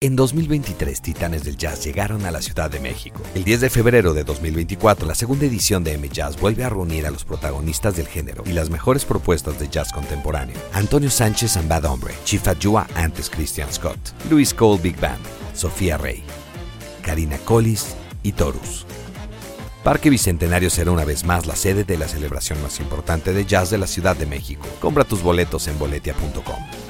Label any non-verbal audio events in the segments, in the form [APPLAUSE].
En 2023, Titanes del Jazz llegaron a la Ciudad de México. El 10 de febrero de 2024, la segunda edición de M Jazz vuelve a reunir a los protagonistas del género y las mejores propuestas de jazz contemporáneo. Antonio Sánchez and Bad Hombre, Chief Ajua antes Christian Scott, Luis Cole Big Band, Sofía Rey, Karina Collis y Torus. Parque Bicentenario será una vez más la sede de la celebración más importante de jazz de la Ciudad de México. Compra tus boletos en boletia.com.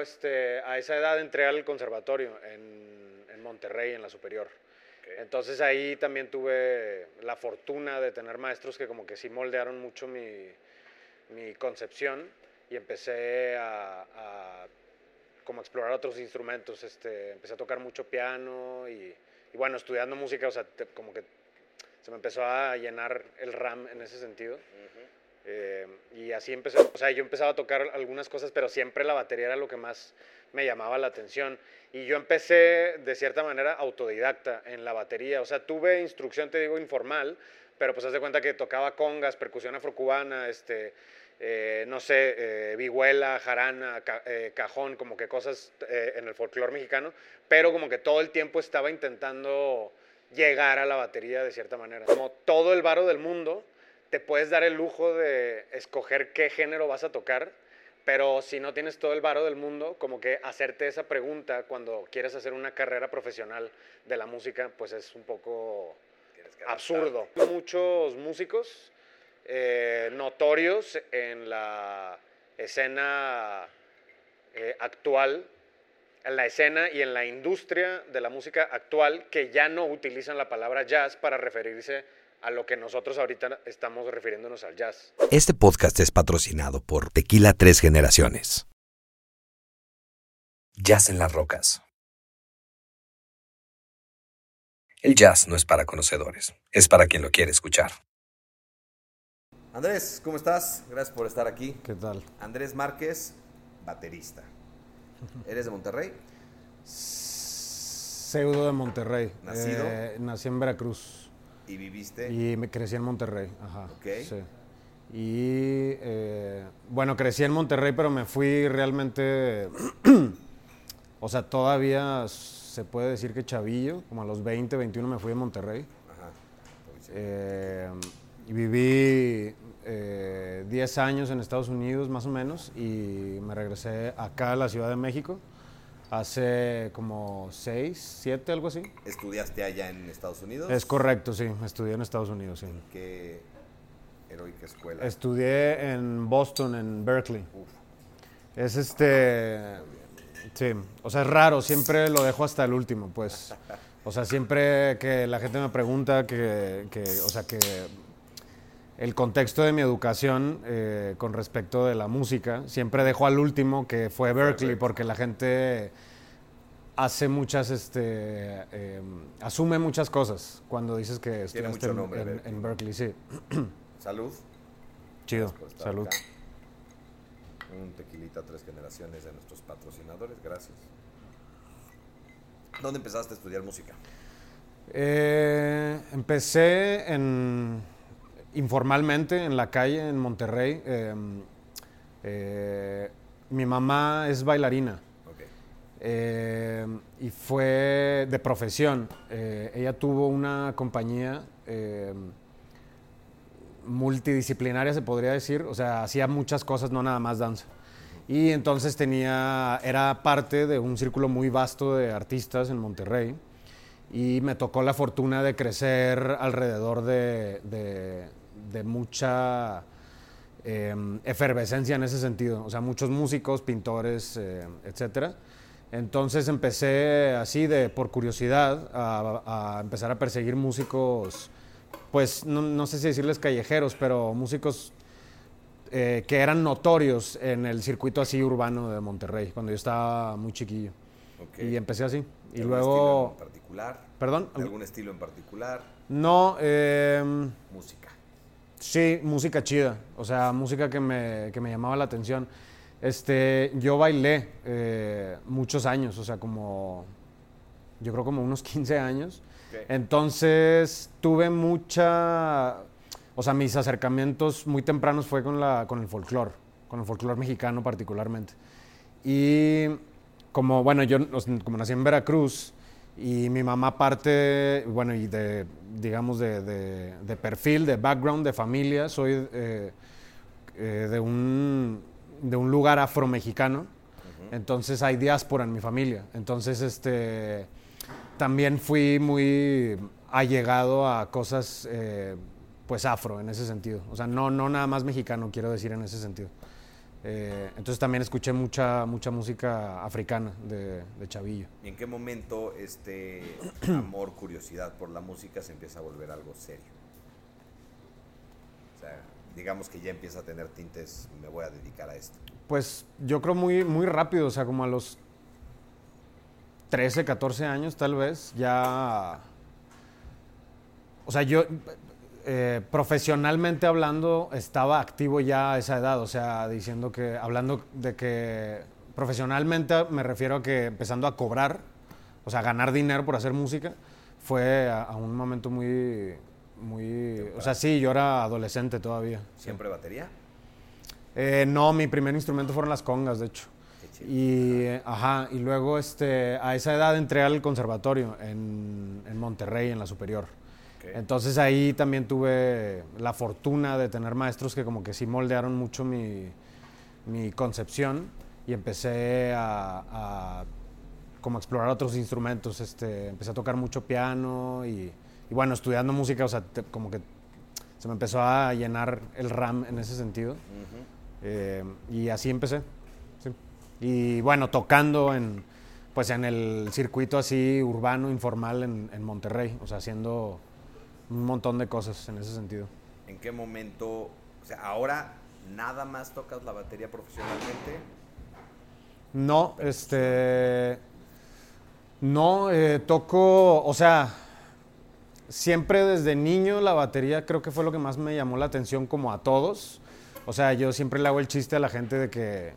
este, a esa edad entré al conservatorio en, en Monterrey, en la superior. Entonces ahí también tuve la fortuna de tener maestros que como que sí moldearon mucho mi, mi concepción y empecé a, a, como explorar otros instrumentos. Este, empecé a tocar mucho piano y, y bueno, estudiando música, o sea, te, como que se me empezó a llenar el RAM en ese sentido. Uh -huh. Eh, y así empecé, o sea, yo empezaba a tocar algunas cosas, pero siempre la batería era lo que más me llamaba la atención. Y yo empecé de cierta manera autodidacta en la batería, o sea, tuve instrucción, te digo, informal, pero pues haz de cuenta que tocaba congas, percusión afrocubana, este, eh, no sé, eh, vihuela, jarana, ca eh, cajón, como que cosas eh, en el folclore mexicano, pero como que todo el tiempo estaba intentando llegar a la batería de cierta manera. Como todo el varo del mundo, te puedes dar el lujo de escoger qué género vas a tocar, pero si no tienes todo el varo del mundo, como que hacerte esa pregunta cuando quieres hacer una carrera profesional de la música, pues es un poco absurdo. Muchos músicos eh, notorios en la escena eh, actual, en la escena y en la industria de la música actual, que ya no utilizan la palabra jazz para referirse a lo que nosotros ahorita estamos refiriéndonos al jazz. Este podcast es patrocinado por Tequila Tres Generaciones. Jazz en las rocas. El jazz no es para conocedores, es para quien lo quiere escuchar. Andrés, ¿cómo estás? Gracias por estar aquí. ¿Qué tal? Andrés Márquez, baterista. ¿Eres de Monterrey? Pseudo de Monterrey. ¿Nacido? Eh, nací en Veracruz. ¿Y viviste? Y me crecí en Monterrey, ajá. Ok. Sí. Y eh, bueno, crecí en Monterrey, pero me fui realmente, [CLEARS THROAT] o sea, todavía se puede decir que chavillo, como a los 20, 21 me fui de Monterrey. Ajá. Eh, y viví eh, 10 años en Estados Unidos más o menos y me regresé acá a la Ciudad de México hace como 6, 7, algo así. ¿Estudiaste allá en Estados Unidos? Es correcto, sí, estudié en Estados Unidos, sí. ¿Qué heroica escuela? Estudié en Boston, en Berkeley. Uf. Es este, sí, o sea, es raro, siempre lo dejo hasta el último, pues. O sea, siempre que la gente me pregunta que, que o sea, que el contexto de mi educación eh, con respecto de la música, siempre dejo al último que fue Berkeley, porque la gente hace muchas, este, eh, asume muchas cosas cuando dices que estudiaste mucho en, nombre, en- Berkeley. en Berkeley, sí. [CLEARS THROAT] Salud. Chido, salud. acá. Un tequilita tres generaciones de nuestros patrocinadores, gracias. ¿Dónde empezaste a estudiar música? Eh, empecé en, informalmente en la calle en Monterrey. Eh, eh, mi mamá es bailarina eh, y fue de profesión. Eh, ella tuvo una compañía eh, multidisciplinaria, se podría decir. O sea, hacía muchas cosas, no nada más danza. Y entonces tenía, era parte de un círculo muy vasto de artistas en Monterrey. Y me tocó la fortuna de crecer alrededor de, de- de mucha eh, efervescencia en ese sentido. O sea, muchos músicos, pintores, eh, etcétera. Entonces empecé así de por curiosidad a, a empezar a perseguir músicos, pues no, no sé si decirles callejeros, pero músicos eh, que eran notorios en el circuito así urbano de Monterrey, cuando yo estaba muy chiquillo. Y empecé así. Y ¿Algún luego... estilo en particular? ¿Perdón? ¿De ¿Algún estilo en particular? No, em, Música. Sí, música chida. O sea, música que me, que me llamaba la atención. Este, yo bailé eh, muchos años, o sea, como, yo creo como unos [LAUGHS] 15 años. Entonces, tuve mucha, o sea, mis acercamientos muy tempranos fue con, la, con el folclore, con el folclore mexicano particularmente. y como, bueno, yo como nací en Veracruz y mi mamá parte, bueno, y de, digamos, de, de- de perfil, de background, de familia, soy eh, eh, de, un, de un lugar afromexicano. Entonces hay diáspora en mi familia. Entonces, este, también fui muy allegado a cosas, eh, pues, afro en ese sentido. O sea, no, no nada más mexicano, quiero decir en ese sentido. Eh, entonces también escuché mucha, mucha música africana de, de chavillo. ¿Y en qué momento este [CLEARS THROAT] amor, curiosidad por la música se empieza a volver algo serio? O sea, digamos que ya empieza a tener tintes, me voy a dedicar a esto. Pues yo creo muy, muy rápido, o sea, como a los 13, 14 años tal vez, ya... O sea, yo eh, profesionalmente hablando estaba activo ya a esa edad, o sea, diciendo que, hablando de que profesionalmente me refiero a que empezando a cobrar, o sea, ganar dinero por hacer música, fue a, a un momento muy, muy... O sea, sí, yo era adolescente todavía. ¿Siempre batería? Eh, no, mi primer instrumento fueron las congas, de hecho. Y, eh, ajá, y luego este, a esa edad entré al conservatorio en, en Monterrey, en la superior. Entonces ahí también tuve la fortuna de tener maestros que como que sí moldearon mucho mi, mi concepción y empecé a, a como explorar otros instrumentos. Este, empecé a tocar mucho piano y, y bueno, estudiando música, o sea, te- como que se me empezó a llenar el RAM en ese sentido. Eh, y así empecé. sí. Y bueno, tocando en, pues en el circuito así urbano, informal en, en Monterrey, o sea, haciendo un montón de cosas en ese sentido. ¿En qué momento, o sea, ahora nada más tocas la batería profesionalmente? No, este. No, eh, toco, o sea, siempre desde niño la batería creo que fue lo que más me llamó la atención como a todos. O sea, yo siempre le hago el chiste a la gente de que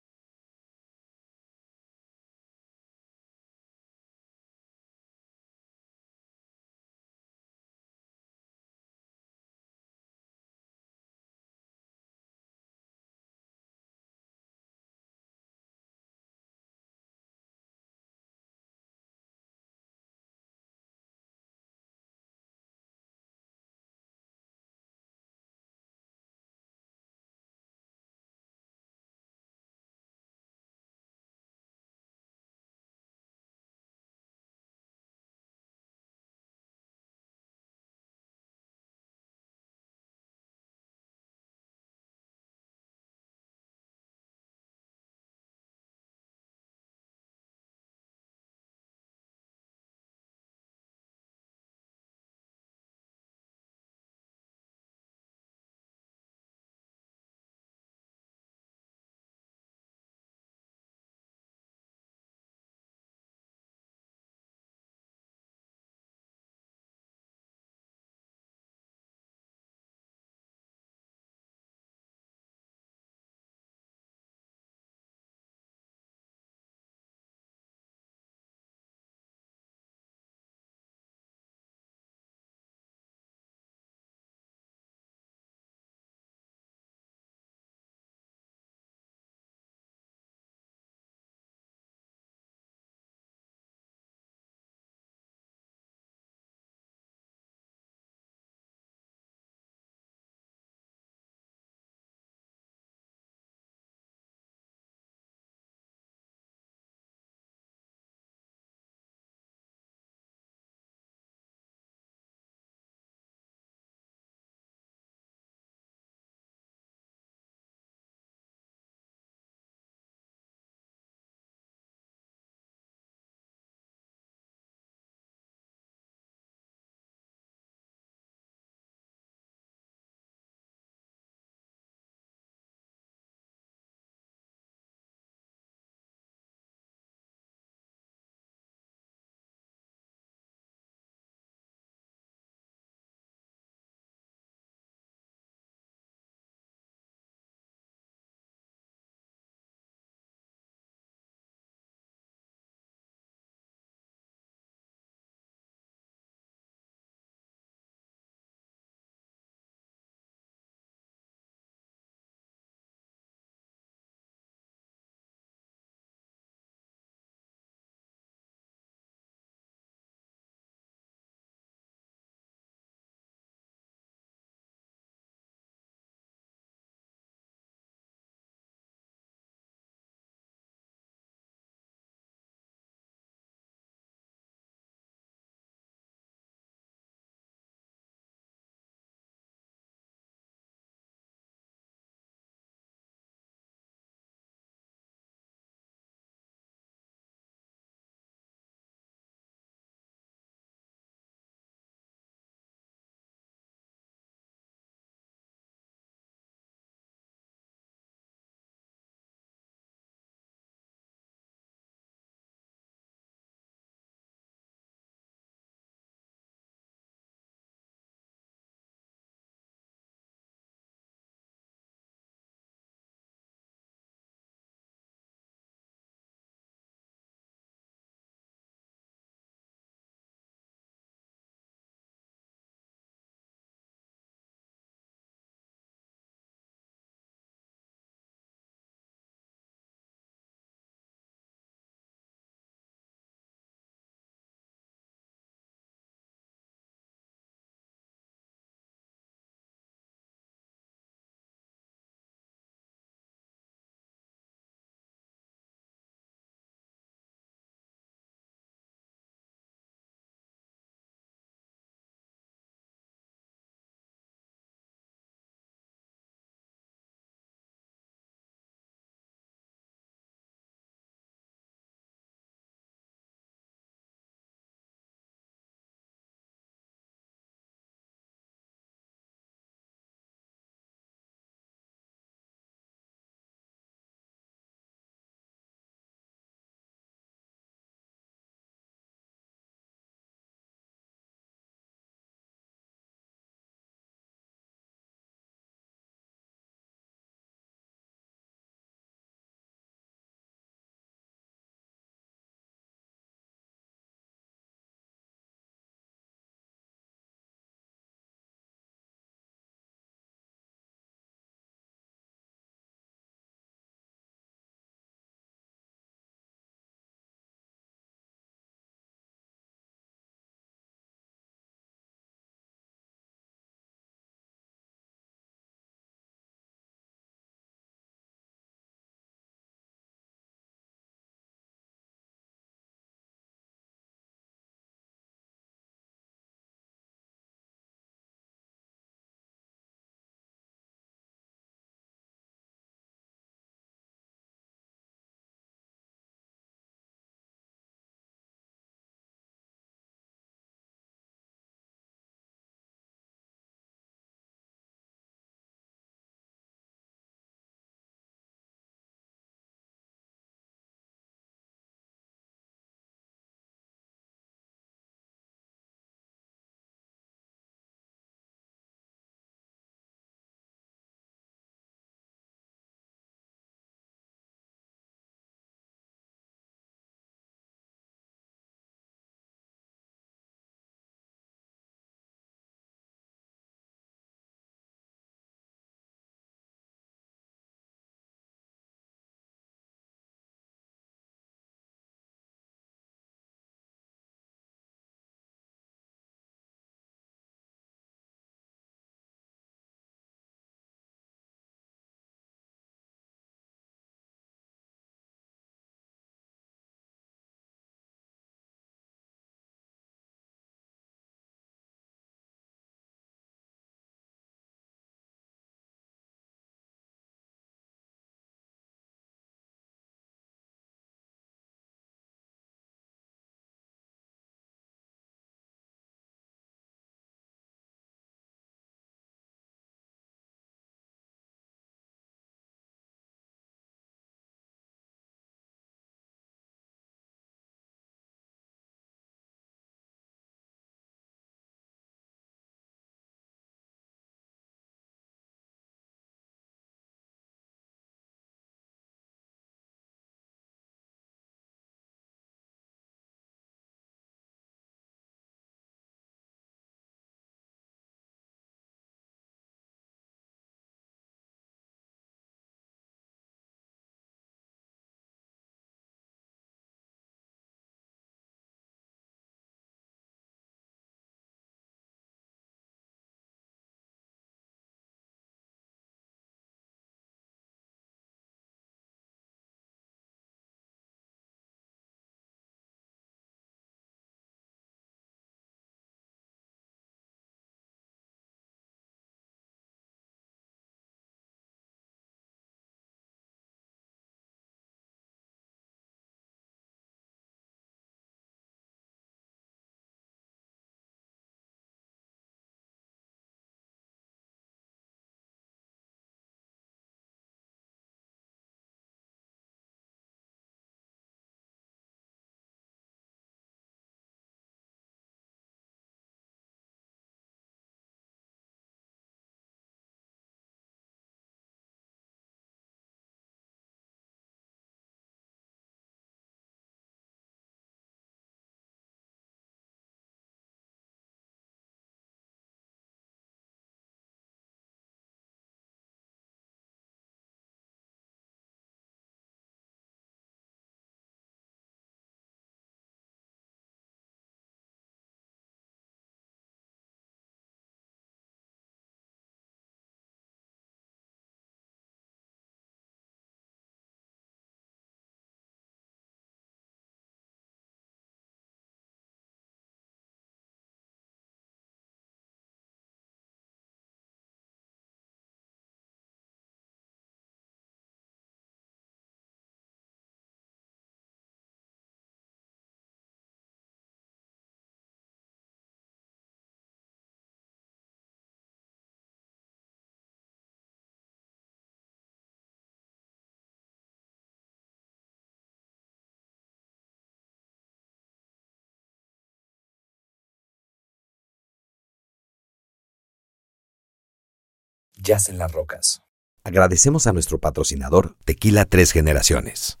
Jazz en las Rocas. Agradecemos a nuestro patrocinador Tequila Tres Generaciones.